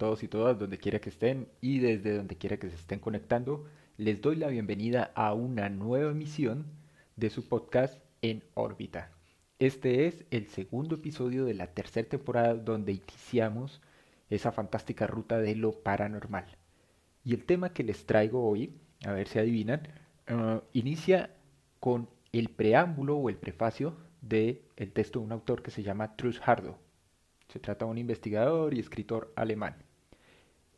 todos y todas donde quiera que estén y desde donde quiera que se estén conectando. Les doy la bienvenida a una nueva emisión de su podcast en órbita. Este es el segundo episodio de la tercera temporada donde iniciamos esa fantástica ruta de lo paranormal. Y el tema que les traigo hoy, a ver si adivinan, uh, inicia con el preámbulo o el prefacio del el texto de un autor que se llama Truls Hardo se trata de un investigador y escritor alemán.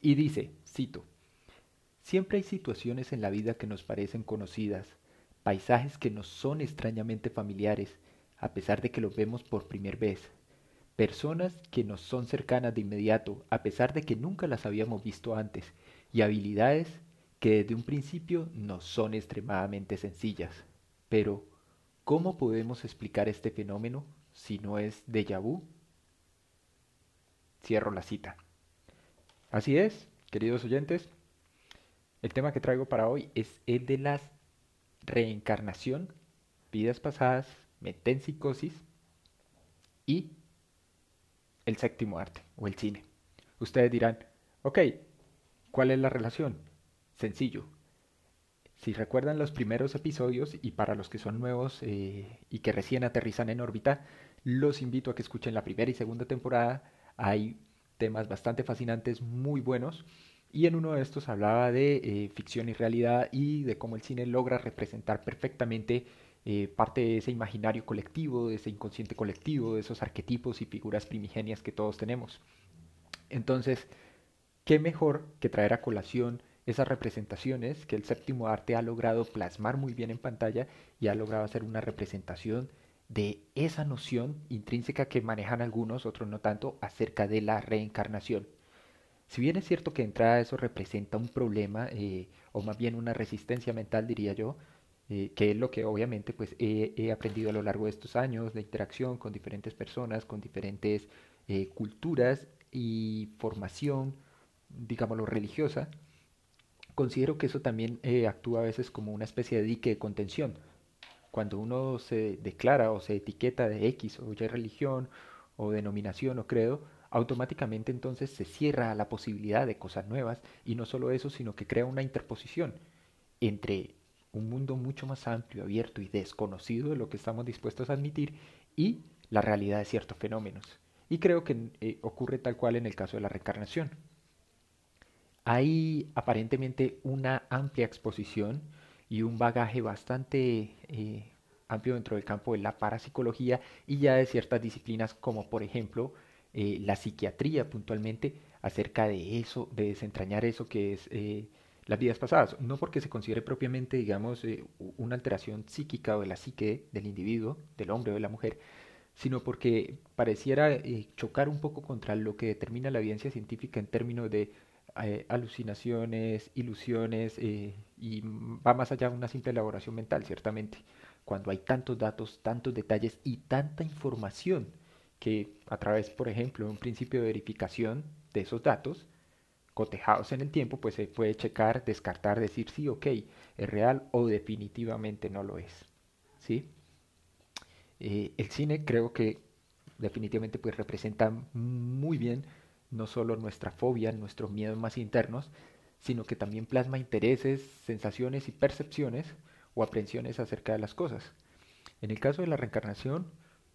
Y dice, cito, Siempre hay situaciones en la vida que nos parecen conocidas, paisajes que nos son extrañamente familiares, a pesar de que los vemos por primera vez, personas que nos son cercanas de inmediato, a pesar de que nunca las habíamos visto antes, y habilidades que desde un principio nos son extremadamente sencillas. Pero, ¿cómo podemos explicar este fenómeno si no es déjà vu? cierro la cita. Así es, queridos oyentes, el tema que traigo para hoy es el de la reencarnación, vidas pasadas, metempsicosis y el séptimo arte o el cine. Ustedes dirán, ok, ¿cuál es la relación? Sencillo. Si recuerdan los primeros episodios y para los que son nuevos eh, y que recién aterrizan en órbita, los invito a que escuchen la primera y segunda temporada temas bastante fascinantes, muy buenos. Y en uno de estos hablaba de eh, ficción y realidad y de cómo el cine logra representar perfectamente eh, parte de ese imaginario colectivo, de ese inconsciente colectivo, de esos arquetipos y figuras primigenias que todos tenemos. Entonces, ¿qué mejor que traer a colación esas representaciones que el séptimo arte ha logrado plasmar muy bien en pantalla y ha logrado hacer una representación de esa noción intrínseca que manejan algunos, otros no tanto, acerca de la reencarnación. Si bien es cierto que entrada eso representa un problema, eh, o más bien una resistencia mental, diría yo, eh, que es lo que obviamente pues, he, aprendido a lo largo de estos años de interacción con diferentes personas, con diferentes eh, culturas y formación, digámoslo, religiosa, considero que eso también actúa a veces como una especie de dique de contención cuando uno se declara o se etiqueta de X o Y religión o denominación o credo, automáticamente entonces se cierra a la posibilidad de cosas nuevas y no solo eso, sino que crea una interposición entre un mundo mucho más amplio, abierto y desconocido de lo que estamos dispuestos a admitir y la realidad de ciertos fenómenos. Y creo que eh, ocurre tal cual en el caso de la reencarnación. Hay aparentemente una amplia exposición y un bagaje bastante eh, amplio dentro del campo de la parapsicología y ya de ciertas disciplinas como por ejemplo eh, la psiquiatría puntualmente acerca de eso, de desentrañar eso que es eh, las vidas pasadas, no porque se considere propiamente, digamos, una alteración psíquica o de la psique del individuo, del hombre o de la mujer, sino porque pareciera chocar un poco contra lo que determina la evidencia científica en términos de eh, alucinaciones, ilusiones eh, y va más allá de una simple elaboración mental, ciertamente. Cuando hay tantos datos, tantos detalles y tanta información que a través, por ejemplo, de un principio de verificación de esos datos, cotejados en el tiempo, pues se puede checar, descartar, decir sí, ok, es real o definitivamente no lo es. ¿sí? Eh, el cine creo que definitivamente pues representa muy bien no solo nuestra fobia, nuestros miedos más internos, sino que también plasma intereses, sensaciones y percepciones o aprensiones acerca de las cosas. En el caso de la reencarnación,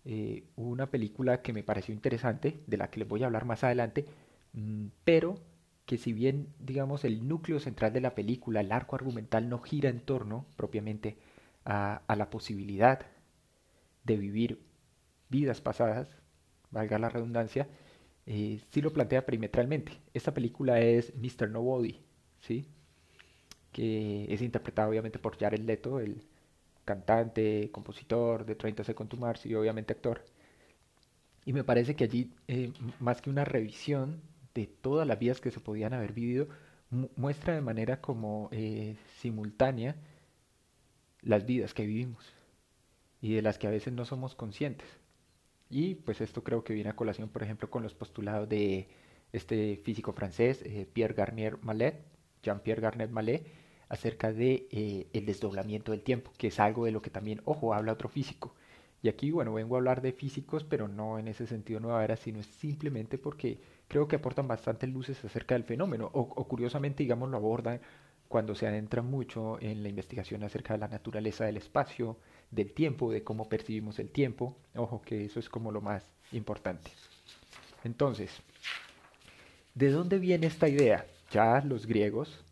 eh, una película que me pareció interesante, de la que les voy a hablar más adelante, mm, pero que si bien, digamos, el núcleo central de la película, el arco argumental, no gira en torno propiamente a, a la posibilidad de vivir vidas pasadas, valga la redundancia, eh, sí lo plantea perimetralmente. Esta película es Mr. Nobody, ¿sí? que es interpretada obviamente por Jared Leto, el cantante, compositor de 30 Seconds to Mars y obviamente actor. Y me parece que allí, eh, más que una revisión de todas las vidas que se podían haber vivido, muestra de manera como eh, simultánea las vidas que vivimos y de las que a veces no somos conscientes. Y pues esto creo que viene a colación, por ejemplo, con los postulados de este físico francés, eh, Pierre Garnier Mallet, Jean-Pierre Garnier Mallet, acerca de eh, el desdoblamiento del tiempo, que es algo de lo que también, ojo, habla otro físico. Y aquí, bueno, vengo a hablar de físicos, pero no en ese sentido nueva era, sino simplemente porque creo que aportan bastantes luces acerca del fenómeno, o, o curiosamente, digamos, lo abordan cuando se adentran mucho en la investigación acerca de la naturaleza del espacio, del tiempo, de cómo percibimos el tiempo. Ojo que eso es como lo más importante. Entonces, ¿de dónde viene esta idea? Ya los griegos,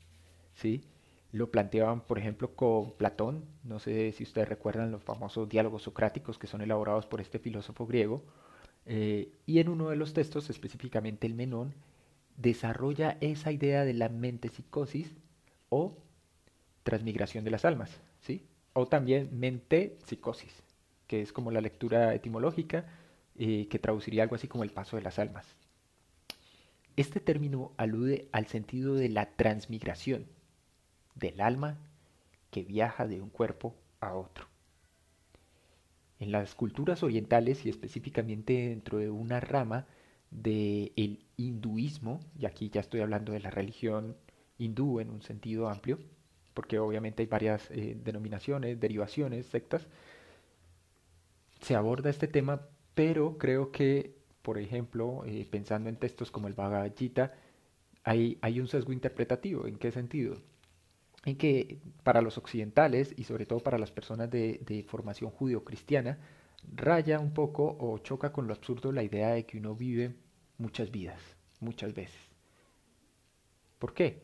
¿sí? Lo planteaban, por ejemplo, con Platón. No sé si ustedes recuerdan los famosos diálogos socráticos que son elaborados por este filósofo griego. Eh, y en uno de los textos, específicamente el Menón, desarrolla esa idea de la mente psicosis o transmigración de las almas, ¿sí? O también mente psicosis, que es como la lectura etimológica eh, que traduciría algo así como el paso de las almas. Este término alude al sentido de la transmigración del alma que viaja de un cuerpo a otro. En las culturas orientales y específicamente dentro de una rama del hinduismo, y aquí ya estoy hablando de la religión hindú en un sentido amplio, porque obviamente hay varias eh, denominaciones, derivaciones, sectas, se aborda este tema, pero creo que, por ejemplo, eh, pensando en textos como el Bhagavad Gita, hay, hay un sesgo interpretativo. ¿En qué sentido? En que para los occidentales y sobre todo para las personas de, formación judío-cristiana, raya un poco o choca con lo absurdo la idea de que uno vive muchas vidas, muchas veces. ¿Por qué?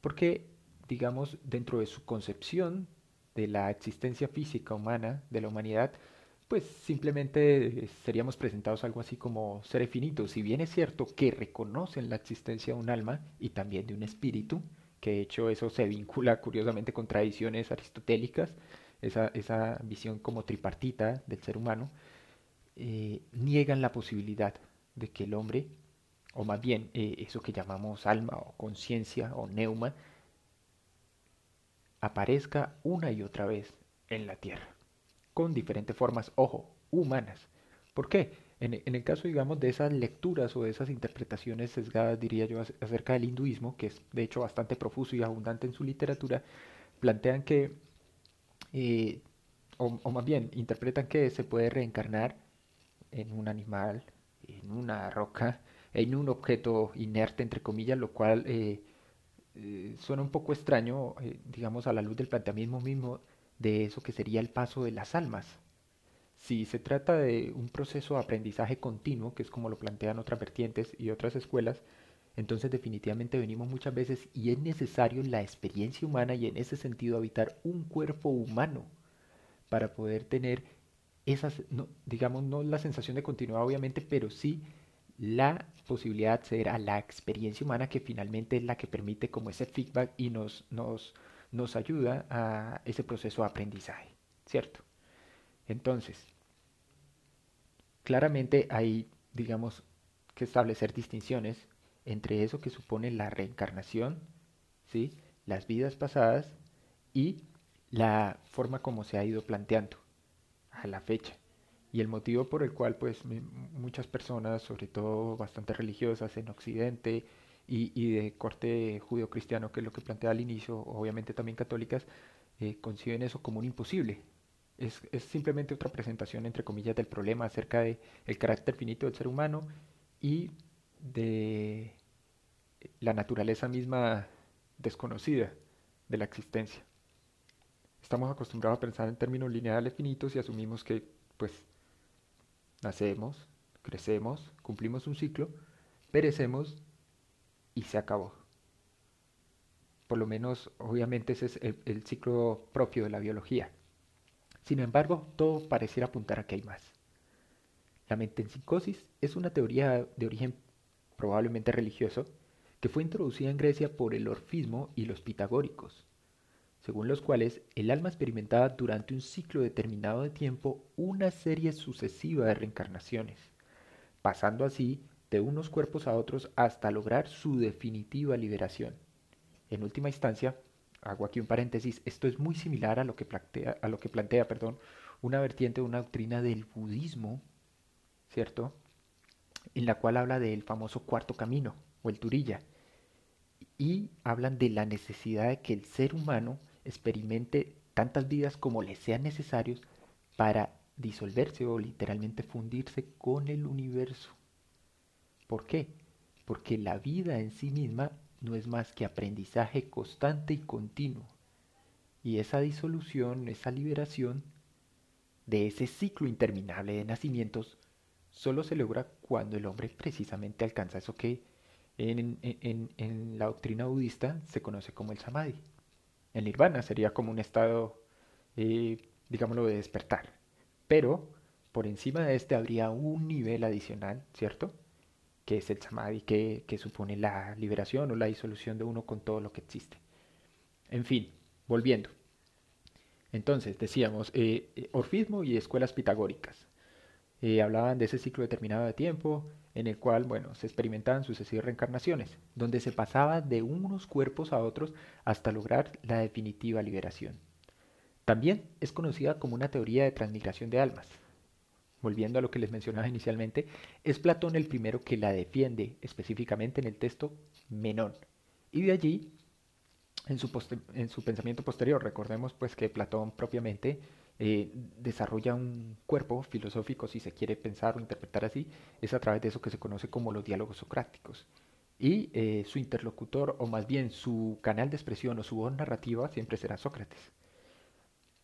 Porque, digamos, dentro de su concepción de la existencia física humana, de la humanidad, pues simplemente seríamos presentados algo así como seres finitos. Si bien es cierto que reconocen la existencia de un alma y también de un espíritu, que de hecho eso se vincula curiosamente con tradiciones aristotélicas, esa, esa visión como tripartita del ser humano, eh, niegan la posibilidad de que el hombre o más bien eh, eso que llamamos alma o conciencia o neuma, aparezca una y otra vez en la Tierra, con diferentes formas, ojo, humanas. ¿Por qué? En, el caso, digamos, de esas lecturas o de esas interpretaciones sesgadas, diría yo, acerca del hinduismo, que es de hecho bastante profuso y abundante en su literatura, plantean que, eh, o, o más bien, interpretan que se puede reencarnar en un animal, en una roca, en un objeto inerte, entre comillas, lo cual eh, eh, suena un poco extraño, eh, digamos, a la luz del planteamiento mismo de eso que sería el paso de las almas. Si se trata de un proceso de aprendizaje continuo, que es como lo plantean otras vertientes y otras escuelas, entonces definitivamente venimos muchas veces y es necesario la experiencia humana y en ese sentido habitar un cuerpo humano para poder tener esas, no, digamos, no la sensación de continuidad obviamente, pero sí la posibilidad de acceder a la experiencia humana que finalmente es la que permite como ese feedback y nos, nos, nos ayuda a ese proceso de aprendizaje, ¿cierto? Entonces, claramente hay, digamos, que establecer distinciones entre eso que supone la reencarnación, ¿sí? las vidas pasadas y la forma como se ha ido planteando a la fecha y el motivo por el cual pues muchas personas, sobre todo bastante religiosas en Occidente y, de corte judío-cristiano, que es lo que plantea al inicio, obviamente también católicas, eh, conciben eso como un imposible. Es, es, simplemente otra presentación, entre comillas, del problema acerca del el carácter finito del ser humano y de la naturaleza misma desconocida de la existencia. Estamos acostumbrados a pensar en términos lineales finitos y asumimos que pues Nacemos, crecemos, cumplimos un ciclo, perecemos y se acabó. Por lo menos, obviamente, ese es el, ciclo propio de la biología. Sin embargo, todo pareciera apuntar a que hay más. La mente en psicosis es una teoría de origen probablemente religioso que fue introducida en Grecia por el orfismo y los pitagóricos según los cuales el alma experimentaba durante un ciclo determinado de tiempo una serie sucesiva de reencarnaciones, pasando así de unos cuerpos a otros hasta lograr su definitiva liberación. En última instancia, hago aquí un paréntesis, esto es muy similar a lo que plantea, a lo que plantea perdón, una vertiente de una doctrina del budismo, ¿cierto? En la cual habla del famoso cuarto camino, o el turilla, y hablan de la necesidad de que el ser humano experimente tantas vidas como le sean necesarios para disolverse o literalmente fundirse con el universo. ¿Por qué? Porque la vida en sí misma no es más que aprendizaje constante y continuo. Y esa disolución, esa liberación de ese ciclo interminable de nacimientos, solo se logra cuando el hombre precisamente alcanza eso que en, en, la doctrina budista se conoce como el samadhi. El nirvana sería como un estado, eh, digámoslo, de despertar. Pero por encima de este habría un nivel adicional, ¿cierto? Que es el samadhi, que, que supone la liberación o la disolución de uno con todo lo que existe. En fin, volviendo. Entonces, decíamos, eh, eh, orfismo y escuelas pitagóricas. Eh, hablaban de ese ciclo determinado de tiempo en el cual, bueno, se experimentaban sucesivas reencarnaciones, donde se pasaba de unos cuerpos a otros hasta lograr la definitiva liberación. También es conocida como una teoría de transmigración de almas. Volviendo a lo que les mencionaba inicialmente, es Platón el primero que la defiende específicamente en el texto Menón. Y de allí en su, en su pensamiento posterior. Recordemos pues que Platón propiamente eh, desarrolla un cuerpo filosófico, si se quiere pensar o interpretar así, es a través de eso que se conoce como los diálogos socráticos. Y eh, su interlocutor, o más bien su canal de expresión o su voz narrativa, siempre será Sócrates.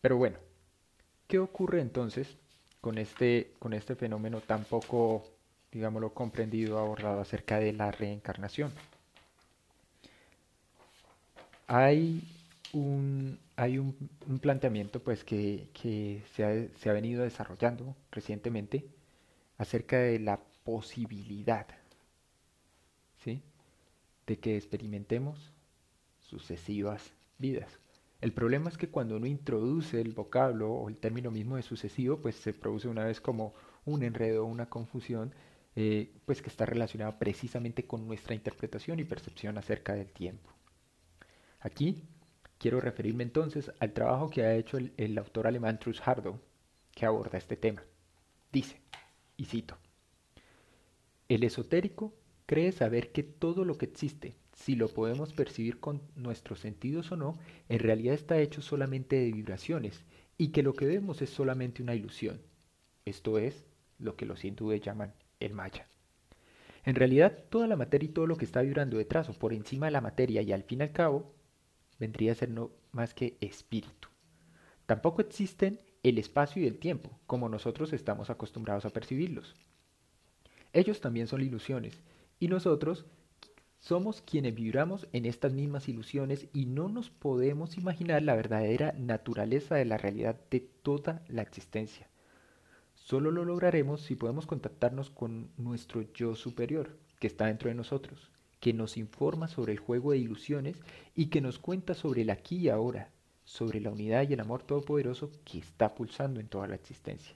Pero bueno, ¿qué ocurre entonces con este, con este fenómeno tan poco, digámoslo, comprendido, abordado acerca de la reencarnación? hay un, hay un, planteamiento pues que, se, ha, venido desarrollando recientemente acerca de la posibilidad ¿sí? de que experimentemos sucesivas vidas. El problema es que cuando uno introduce el vocablo o el término mismo de sucesivo, pues se produce una vez como un enredo, una confusión, eh, pues que está relacionada precisamente con nuestra interpretación y percepción acerca del tiempo. Aquí quiero referirme entonces al trabajo que ha hecho el, autor alemán Truss Hardow, que aborda este tema. Dice, y cito, el esotérico cree saber que todo lo que existe, si lo podemos percibir con nuestros sentidos o no, en realidad está hecho solamente de vibraciones y que lo que vemos es solamente una ilusión. Esto es lo que los hindúes llaman el maya. En realidad, toda la materia y todo lo que está vibrando detrás o por encima de la materia y al fin y al cabo vendría a ser no más que espíritu. Tampoco existen el espacio y el tiempo, como nosotros estamos acostumbrados a percibirlos. Ellos también son ilusiones, y nosotros somos quienes vibramos en estas mismas ilusiones y no nos podemos imaginar la verdadera naturaleza de la realidad de toda la existencia. Solo lo lograremos si podemos contactarnos con nuestro yo superior, que está dentro de nosotros, que nos informa sobre el juego de ilusiones y que nos cuenta sobre el aquí y ahora, sobre la unidad y el amor todopoderoso que está pulsando en toda la existencia.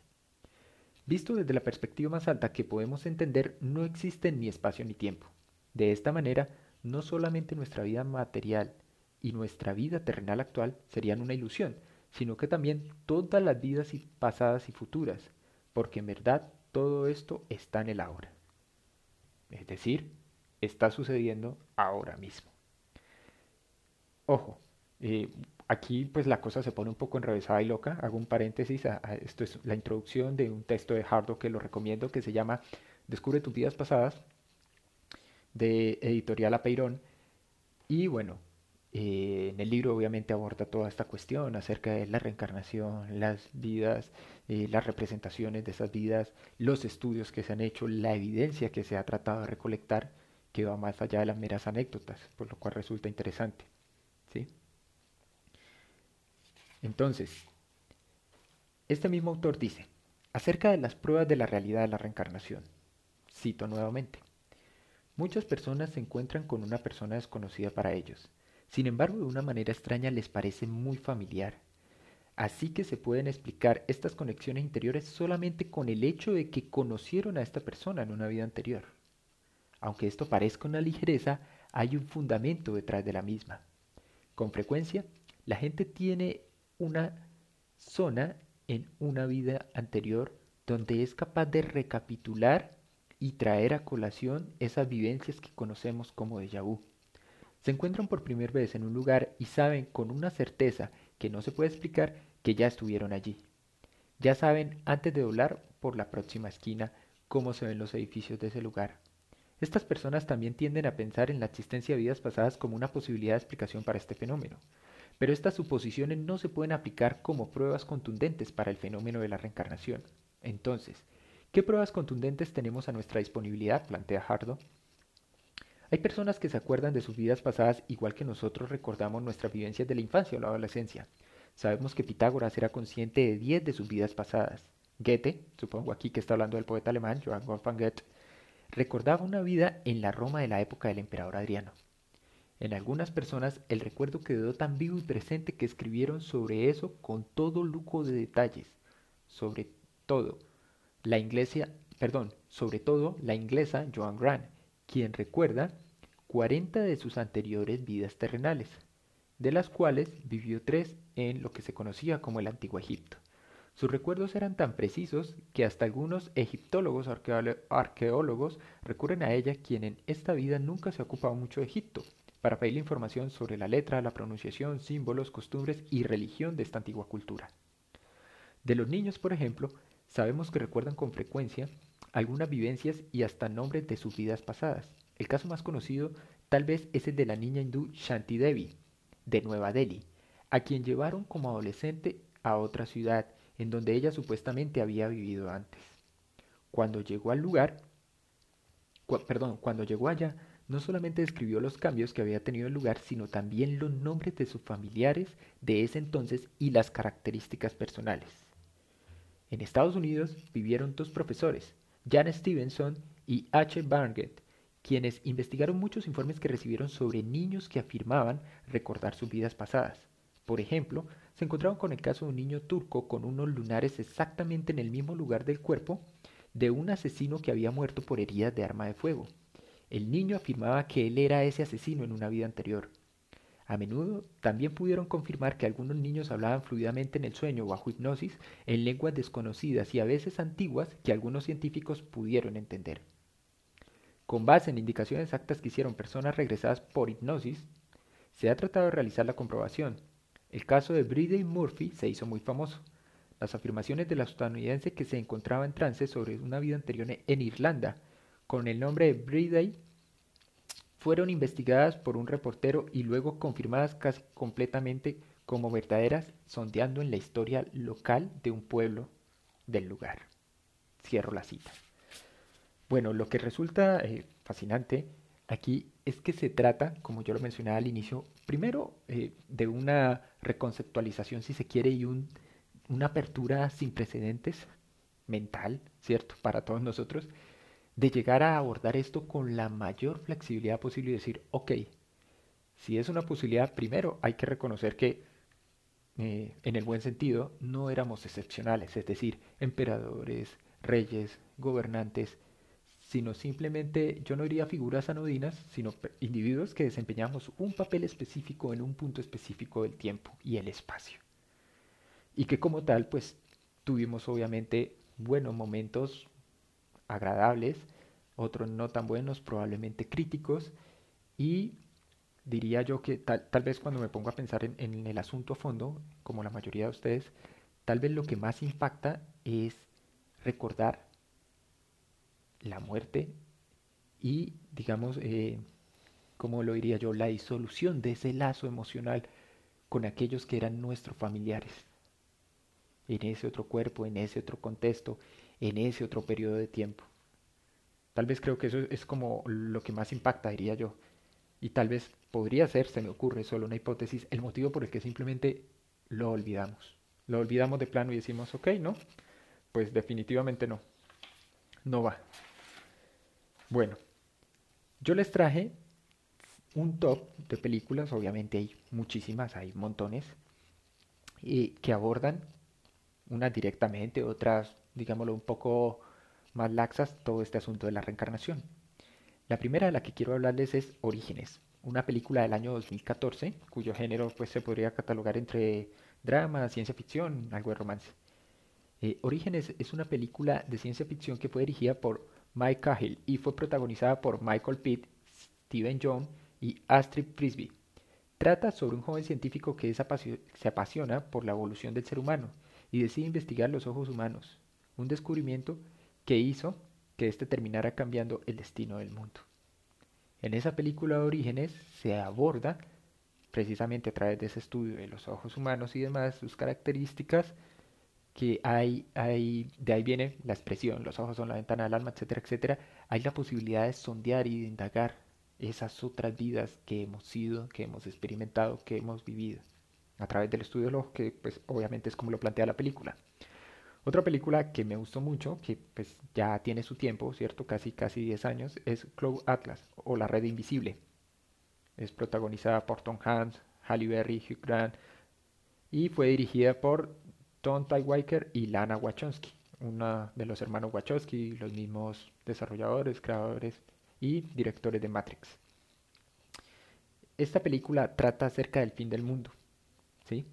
Visto desde la perspectiva más alta que podemos entender, no existen ni espacio ni tiempo. De esta manera, no solamente nuestra vida material y nuestra vida terrenal actual serían una ilusión, sino que también todas las vidas pasadas y futuras, porque en verdad todo esto está en el ahora. Es decir, está sucediendo ahora mismo. Ojo, eh, aquí pues la cosa se pone un poco enrevesada y loca. Hago un paréntesis, esto es la introducción de un texto de Hardo que lo recomiendo que se llama Descubre tus vidas pasadas de editorial Apeirón. Y bueno, eh, en el libro obviamente aborda toda esta cuestión acerca de la reencarnación, las vidas, eh, las representaciones de esas vidas, los estudios que se han hecho, la evidencia que se ha tratado de recolectar que va más allá de las meras anécdotas, por lo cual resulta interesante. Entonces, este mismo autor dice, acerca de las pruebas de la realidad de la reencarnación, cito nuevamente, muchas personas se encuentran con una persona desconocida para ellos, sin embargo de una manera extraña les parece muy familiar. Así que se pueden explicar estas conexiones interiores solamente con el hecho de que conocieron a esta persona en una vida anterior. Aunque esto parezca una ligereza, hay un fundamento detrás de la misma. Con frecuencia, la gente tiene una zona en una vida anterior donde es capaz de recapitular y traer a colación esas vivencias que conocemos como déjà vu. Se encuentran por primera vez en un lugar y saben con una certeza que no se puede explicar que ya estuvieron allí. Ya saben, antes de doblar por la próxima esquina, cómo se ven los edificios de ese lugar. Estas personas también tienden a pensar en la existencia de vidas pasadas como una posibilidad de explicación para este fenómeno. Pero estas suposiciones no se pueden aplicar como pruebas contundentes para el fenómeno de la reencarnación. Entonces, ¿qué pruebas contundentes tenemos a nuestra disponibilidad? plantea Hardo. Hay personas que se acuerdan de sus vidas pasadas igual que nosotros recordamos nuestras vivencias de la infancia o la adolescencia. Sabemos que Pitágoras era consciente de 10 de sus vidas pasadas. Goethe, supongo aquí que está hablando del poeta alemán Johann Wolfgang Goethe, recordaba una vida en la Roma de la época del emperador Adriano. En algunas personas el recuerdo quedó tan vivo y presente que escribieron sobre eso con todo lujo de detalles. Sobre todo, la inglesa, perdón, sobre todo la inglesa Joan Grant, quien recuerda 40 de sus anteriores vidas terrenales, de las cuales vivió tres en lo que se conocía como el Antiguo Egipto. Sus recuerdos eran tan precisos que hasta algunos egiptólogos arqueólogos recurren a ella, quien en esta vida nunca se ha ocupado mucho de Egipto, para pedir información sobre la letra, la pronunciación, símbolos, costumbres y religión de esta antigua cultura. De los niños, por ejemplo, sabemos que recuerdan con frecuencia algunas vivencias y hasta nombres de sus vidas pasadas. El caso más conocido tal vez es el de la niña hindú Shanti Devi, de Nueva Delhi, a quien llevaron como adolescente a otra ciudad en donde ella supuestamente había vivido antes. Cuando llegó al lugar, perdón, cuando llegó allá, no solamente describió los cambios que había tenido el lugar, sino también los nombres de sus familiares de ese entonces y las características personales. En Estados Unidos vivieron dos profesores, Jan Stevenson y H. Barnett, quienes investigaron muchos informes que recibieron sobre niños que afirmaban recordar sus vidas pasadas. Por ejemplo, se encontraron con el caso de un niño turco con unos lunares exactamente en el mismo lugar del cuerpo de un asesino que había muerto por heridas de arma de fuego. El niño afirmaba que él era ese asesino en una vida anterior. A menudo también pudieron confirmar que algunos niños hablaban fluidamente en el sueño bajo hipnosis en lenguas desconocidas y a veces antiguas que algunos científicos pudieron entender. Con base en indicaciones exactas que hicieron personas regresadas por hipnosis, se ha tratado de realizar la comprobación, el caso de Bridey Murphy se hizo muy famoso. Las afirmaciones de la estadounidense que se encontraba en trance sobre una vida anterior en Irlanda, con el nombre de Bridey, fueron investigadas por un reportero y luego confirmadas casi completamente como verdaderas, sondeando en la historia local de un pueblo del lugar. Cierro la cita. Bueno, lo que resulta eh, fascinante aquí es que se trata, como yo lo mencionaba al inicio, primero eh, de una reconceptualización, si se quiere, y un, una apertura sin precedentes mental, ¿cierto? Para todos nosotros, de llegar a abordar esto con la mayor flexibilidad posible y decir, ok, si es una posibilidad, primero hay que reconocer que, eh, en el buen sentido, no éramos excepcionales, es decir, emperadores, reyes, gobernantes, sino simplemente, yo no diría figuras anodinas, sino individuos que desempeñamos un papel específico en un punto específico del tiempo y el espacio. Y que como tal, pues tuvimos obviamente buenos momentos agradables, otros no tan buenos, probablemente críticos, y diría yo que tal, tal vez cuando me pongo a pensar en, en el asunto a fondo, como la mayoría de ustedes, tal vez lo que más impacta es recordar la muerte y, digamos, eh, como lo diría yo, la disolución de ese lazo emocional con aquellos que eran nuestros familiares, en ese otro cuerpo, en ese otro contexto, en ese otro periodo de tiempo. Tal vez creo que eso es como lo que más impacta, diría yo. Y tal vez podría ser, se me ocurre solo una hipótesis, el motivo por el que simplemente lo olvidamos. Lo olvidamos de plano y decimos, ok, ¿no? Pues definitivamente no. No va. Bueno, yo les traje un top de películas, obviamente hay muchísimas, hay montones, y que abordan unas directamente, otras, digámoslo, un poco más laxas, todo este asunto de la reencarnación. La primera de la que quiero hablarles es Orígenes, una película del año 2014, cuyo género pues, se podría catalogar entre drama, ciencia ficción, algo de romance. Eh, Orígenes es una película de ciencia ficción que fue dirigida por Mike Cahill y fue protagonizada por Michael Pitt, Steven Jones y Astrid Frisbee. Trata sobre un joven científico que se apasiona por la evolución del ser humano y decide investigar los ojos humanos, un descubrimiento que hizo que éste terminara cambiando el destino del mundo. En esa película de Orígenes se aborda, precisamente a través de ese estudio de los ojos humanos y demás, sus características, que hay, hay, de ahí viene la expresión, los ojos son la ventana del alma, etcétera, etcétera, hay la posibilidad de sondear y de indagar esas otras vidas que hemos sido, que hemos experimentado, que hemos vivido, a través del estudio de que pues obviamente es como lo plantea la película. Otra película que me gustó mucho, que pues ya tiene su tiempo, ¿cierto? Casi casi 10 años, es Cloud Atlas o La Red Invisible. Es protagonizada por Tom Hanks, Halle Berry, Hugh Grant y fue dirigida por Tom Tykwer y Lana Wachowski, una de los hermanos Wachowski, los mismos desarrolladores, creadores y directores de Matrix. Esta película trata acerca del fin del mundo, ¿sí?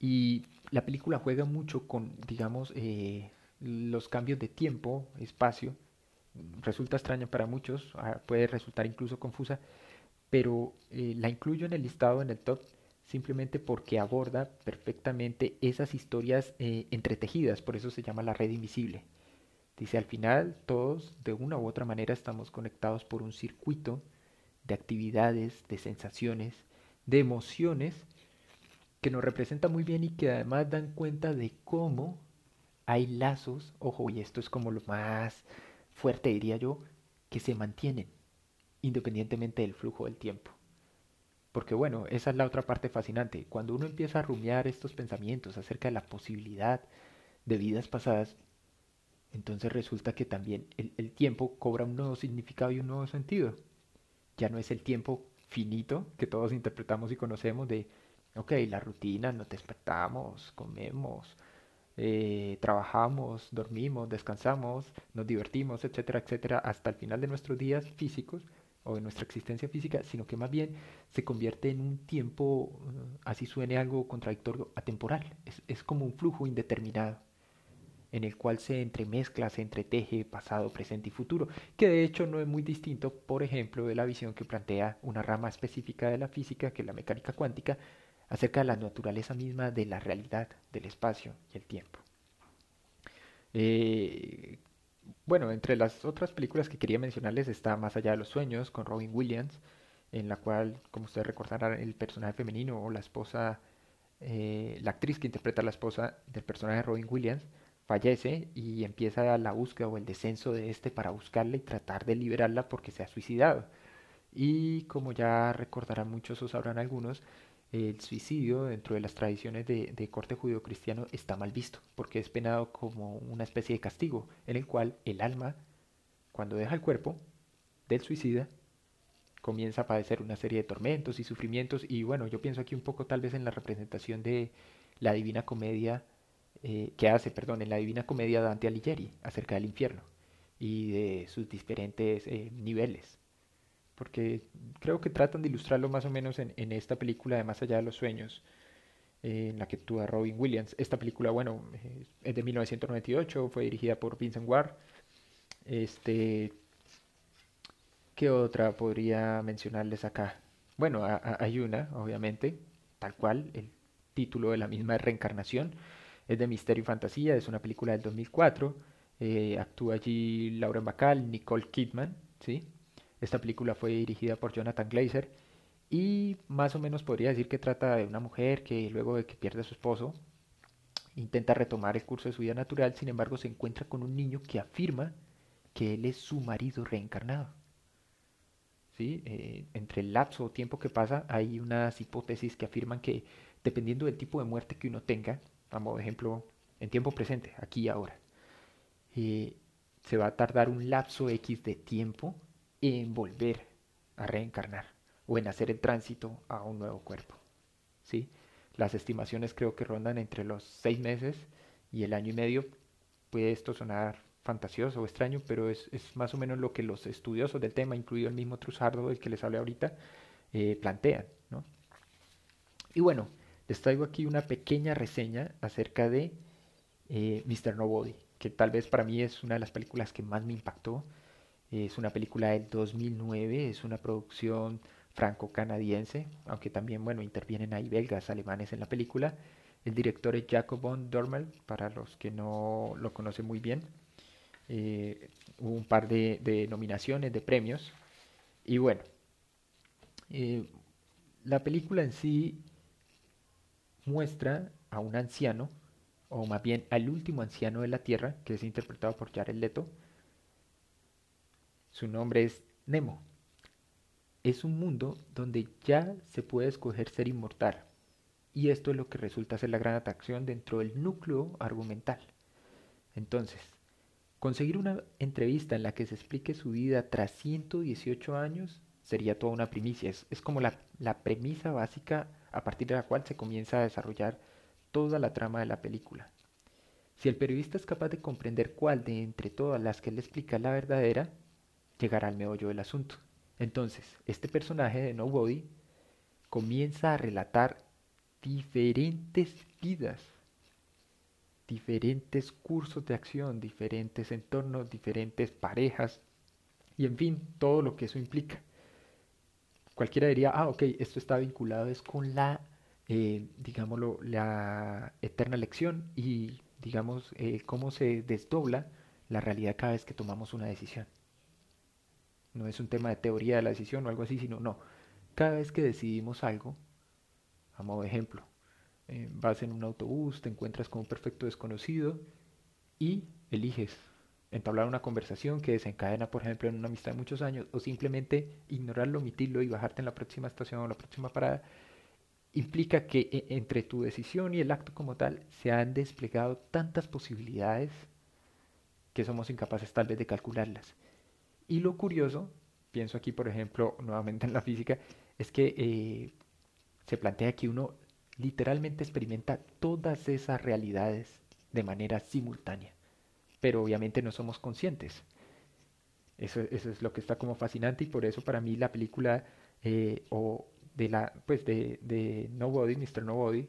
Y la película juega mucho con, digamos, eh, los cambios de tiempo, espacio. Resulta extraño para muchos, ah, puede resultar incluso confusa, pero eh, la incluyo en el listado, en el top, simplemente porque aborda perfectamente esas historias eh, entretejidas, por eso se llama la red invisible. Dice, al final todos de una u otra manera estamos conectados por un circuito de actividades, de sensaciones, de emociones que nos representa muy bien y que además dan cuenta de cómo hay lazos, ojo, y esto es como lo más fuerte diría yo, que se mantienen independientemente del flujo del tiempo. Porque bueno, esa es la otra parte fascinante. Cuando uno empieza a rumiar estos pensamientos acerca de la posibilidad de vidas pasadas, entonces resulta que también el, tiempo cobra un nuevo significado y un nuevo sentido. Ya no es el tiempo finito que todos interpretamos y conocemos de, ok, la rutina, nos despertamos, comemos, eh, trabajamos, dormimos, descansamos, nos divertimos, etcétera, etcétera, hasta el final de nuestros días físicos o de nuestra existencia física, sino que más bien se convierte en un tiempo, eh, así suene algo contradictorio, atemporal. Es, es como un flujo indeterminado en el cual se entremezcla, se entreteje pasado, presente y futuro, que de hecho no es muy distinto, por ejemplo, de la visión que plantea una rama específica de la física, que es la mecánica cuántica, acerca de la naturaleza misma de la realidad, del espacio y el tiempo. Eh, bueno, entre las otras películas que quería mencionarles está Más allá de los sueños con Robin Williams, en la cual, como ustedes recordarán, el personaje femenino o la esposa, eh, la actriz que interpreta a la esposa del personaje de Robin Williams, fallece y empieza la búsqueda o el descenso de este para buscarla y tratar de liberarla porque se ha suicidado. Y como ya recordarán muchos o sabrán algunos, el suicidio dentro de las tradiciones de, corte judío-cristiano está mal visto, porque es penado como una especie de castigo, en el cual el alma, cuando deja el cuerpo del suicida, comienza a padecer una serie de tormentos y sufrimientos, y bueno, yo pienso aquí un poco tal vez en la representación de la Divina Comedia, eh, que hace, perdón, en la Divina Comedia Dante Alighieri, acerca del infierno y de sus diferentes eh, niveles porque creo que tratan de ilustrarlo más o menos en, en esta película de Más allá de los sueños, eh, en la que actúa Robin Williams. Esta película, bueno, eh, es de 1998, fue dirigida por Vincent Ward. Este, ¿Qué otra podría mencionarles acá? Bueno, hay una, obviamente, tal cual, el título de la misma Reencarnación, es de Misterio y Fantasía, es una película del 2004, eh, actúa allí Laura Bacall, Nicole Kidman, ¿sí? Esta película fue dirigida por Jonathan Glazer y más o menos podría decir que trata de una mujer que luego de que pierde a su esposo intenta retomar el curso de su vida natural, sin embargo se encuentra con un niño que afirma que él es su marido reencarnado. ¿Sí? Eh, entre el lapso o tiempo que pasa hay unas hipótesis que afirman que dependiendo del tipo de muerte que uno tenga, por ejemplo, en tiempo presente, aquí y ahora, eh, se va a tardar un lapso X de tiempo en volver a reencarnar o en hacer el tránsito a un nuevo cuerpo. ¿sí? Las estimaciones creo que rondan entre los seis meses y el año y medio. Puede esto sonar fantasioso o extraño, pero es, más o menos lo que los estudiosos del tema, incluido el mismo Trusardo del que les hablé ahorita, eh, plantean. ¿no? Y bueno, les traigo aquí una pequeña reseña acerca de eh, Mr. Nobody, que tal vez para mí es una de las películas que más me impactó es una película del 2009, es una producción franco-canadiense, aunque también, bueno, intervienen ahí belgas, alemanes en la película. El director es Jacob von Dormel, para los que no lo conocen muy bien. Eh, hubo un par de, nominaciones, de premios. Y bueno, eh, la película en sí muestra a un anciano, o más bien al último anciano de la Tierra, que es interpretado por Jared Leto. Su nombre es Nemo. Es un mundo donde ya se puede escoger ser inmortal. Y esto es lo que resulta ser la gran atracción dentro del núcleo argumental. Entonces, conseguir una entrevista en la que se explique su vida tras 118 años sería toda una primicia. Es, como la, premisa básica a partir de la cual se comienza a desarrollar toda la trama de la película. Si el periodista es capaz de comprender cuál de entre todas las que le explica la verdadera, llegará al meollo del asunto. Entonces, este personaje de Nobody comienza a relatar diferentes vidas, diferentes cursos de acción, diferentes entornos, diferentes parejas y en fin, todo lo que eso implica. Cualquiera diría, ah, ok, esto está vinculado es con la, eh, digámoslo, la eterna lección y, digamos, eh, cómo se desdobla la realidad cada vez que tomamos una decisión. No es un tema de teoría de la decisión o algo así, sino no. Cada vez que decidimos algo, a modo de ejemplo, eh, vas en un autobús, te encuentras con un perfecto desconocido y eliges entablar una conversación que desencadena, por ejemplo, en una amistad de muchos años, o simplemente ignorarlo, omitirlo y bajarte en la próxima estación o la próxima parada, implica que e, entre tu decisión y el acto como tal se han desplegado tantas posibilidades que somos incapaces tal vez de calcularlas. Y lo curioso, pienso aquí por ejemplo nuevamente en la física, es que eh, se plantea que uno literalmente experimenta todas esas realidades de manera simultánea, pero obviamente no somos conscientes. Eso, es lo que está como fascinante y por eso para mí la película eh, o de la pues de, de Nobody, Mr. Nobody,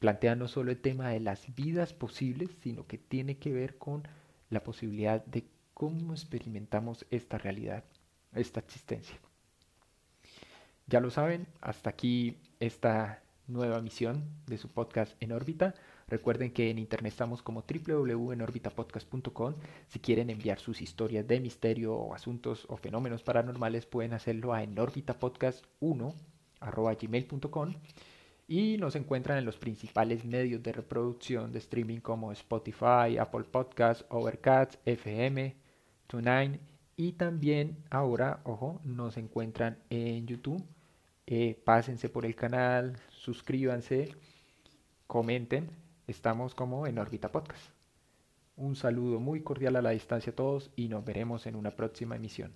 plantea no solo el tema de las vidas posibles, sino que tiene que ver con la posibilidad de cómo experimentamos esta realidad, esta existencia. Ya lo saben, hasta aquí esta nueva misión de su podcast en órbita. Recuerden que en internet estamos como www.enorbitapodcast.com. Si quieren enviar sus historias de misterio o asuntos o fenómenos paranormales, pueden hacerlo a enorbitapodcast1 y nos encuentran en los principales medios de reproducción de streaming como Spotify, Apple Podcasts, Overcast, FM, y también ahora, ojo, nos encuentran en YouTube. Eh, pásense por el canal, suscríbanse, comenten. Estamos como en órbita podcast. Un saludo muy cordial a la distancia a todos y nos veremos en una próxima emisión.